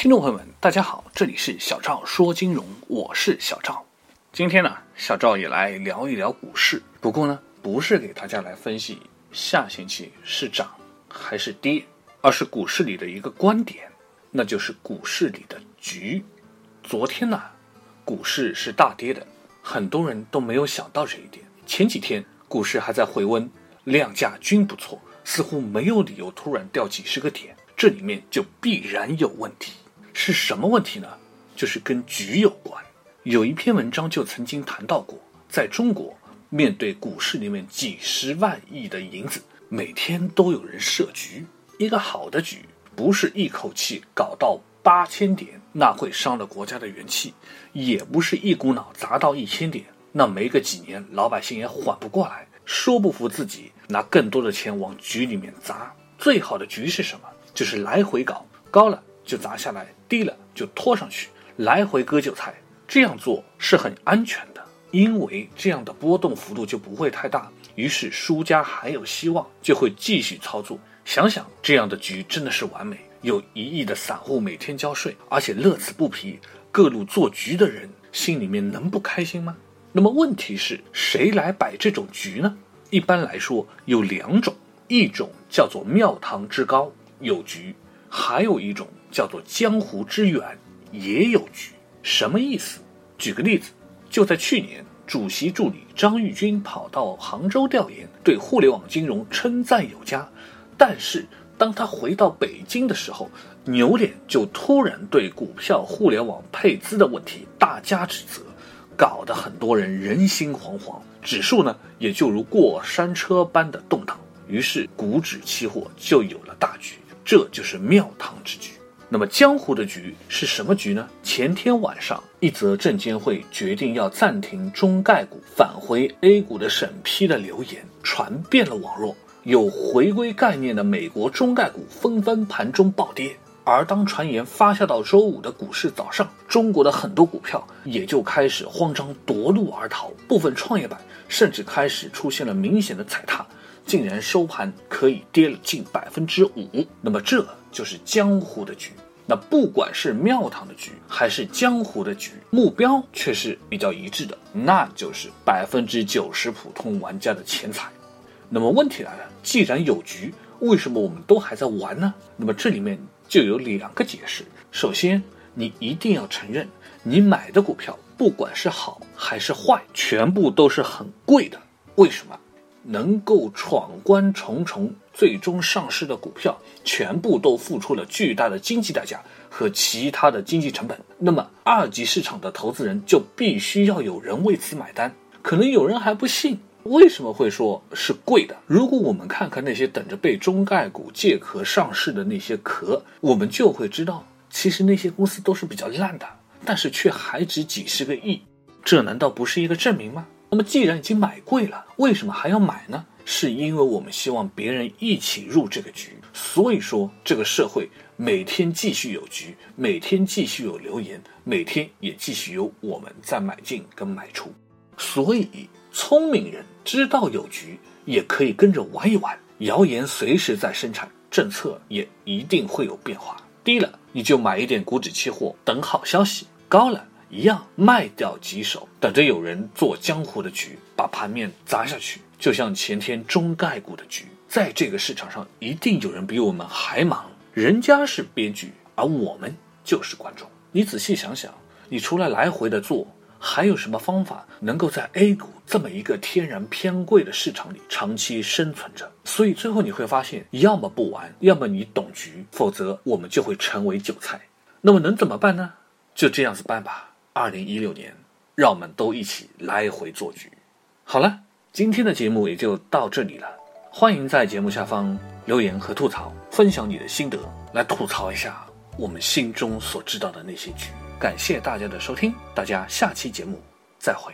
听众朋友们，大家好，这里是小赵说金融，我是小赵。今天呢，小赵也来聊一聊股市。不过呢，不是给大家来分析下星期是涨还是跌，而是股市里的一个观点，那就是股市里的局。昨天呢，股市是大跌的，很多人都没有想到这一点。前几天股市还在回温，量价均不错，似乎没有理由突然掉几十个点，这里面就必然有问题。是什么问题呢？就是跟局有关。有一篇文章就曾经谈到过，在中国，面对股市里面几十万亿的银子，每天都有人设局。一个好的局，不是一口气搞到八千点，那会伤了国家的元气；也不是一股脑砸到一千点，那没个几年，老百姓也缓不过来，说不服自己，拿更多的钱往局里面砸。最好的局是什么？就是来回搞，高了。就砸下来，低了就拖上去，来回割韭菜。这样做是很安全的，因为这样的波动幅度就不会太大。于是输家还有希望，就会继续操作。想想这样的局真的是完美，有一亿的散户每天交税，而且乐此不疲，各路做局的人心里面能不开心吗？那么问题是谁来摆这种局呢？一般来说有两种，一种叫做庙堂之高有局，还有一种。叫做江湖之远也有局，什么意思？举个例子，就在去年，主席助理张玉军跑到杭州调研，对互联网金融称赞有加。但是当他回到北京的时候，牛脸就突然对股票互联网配资的问题大加指责，搞得很多人人心惶惶，指数呢也就如过山车般的动荡。于是股指期货就有了大局，这就是庙堂之局。那么江湖的局是什么局呢？前天晚上，一则证监会决定要暂停中概股返回 A 股的审批的流言传遍了网络，有回归概念的美国中概股纷纷盘中暴跌。而当传言发酵到周五的股市早上，中国的很多股票也就开始慌张夺路而逃，部分创业板甚至开始出现了明显的踩踏，竟然收盘可以跌了近百分之五。那么这。就是江湖的局，那不管是庙堂的局还是江湖的局，目标却是比较一致的，那就是百分之九十普通玩家的钱财。那么问题来了，既然有局，为什么我们都还在玩呢？那么这里面就有两个解释。首先，你一定要承认，你买的股票不管是好还是坏，全部都是很贵的。为什么？能够闯关重重，最终上市的股票，全部都付出了巨大的经济代价和其他的经济成本。那么，二级市场的投资人就必须要有人为此买单。可能有人还不信，为什么会说是贵的？如果我们看看那些等着被中概股借壳上市的那些壳，我们就会知道，其实那些公司都是比较烂的，但是却还值几十个亿，这难道不是一个证明吗？那么既然已经买贵了，为什么还要买呢？是因为我们希望别人一起入这个局。所以说，这个社会每天继续有局，每天继续有留言，每天也继续有我们在买进跟卖出。所以，聪明人知道有局，也可以跟着玩一玩。谣言随时在生产，政策也一定会有变化。低了你就买一点股指期货，等好消息；高了。一样卖掉几手，等着有人做江湖的局，把盘面砸下去。就像前天中概股的局，在这个市场上，一定有人比我们还忙。人家是编剧，而我们就是观众。你仔细想想，你除了来回的做，还有什么方法能够在 A 股这么一个天然偏贵的市场里长期生存着？所以最后你会发现，要么不玩，要么你懂局，否则我们就会成为韭菜。那么能怎么办呢？就这样子办吧。二零一六年，让我们都一起来回做局。好了，今天的节目也就到这里了。欢迎在节目下方留言和吐槽，分享你的心得，来吐槽一下我们心中所知道的那些局。感谢大家的收听，大家下期节目再会。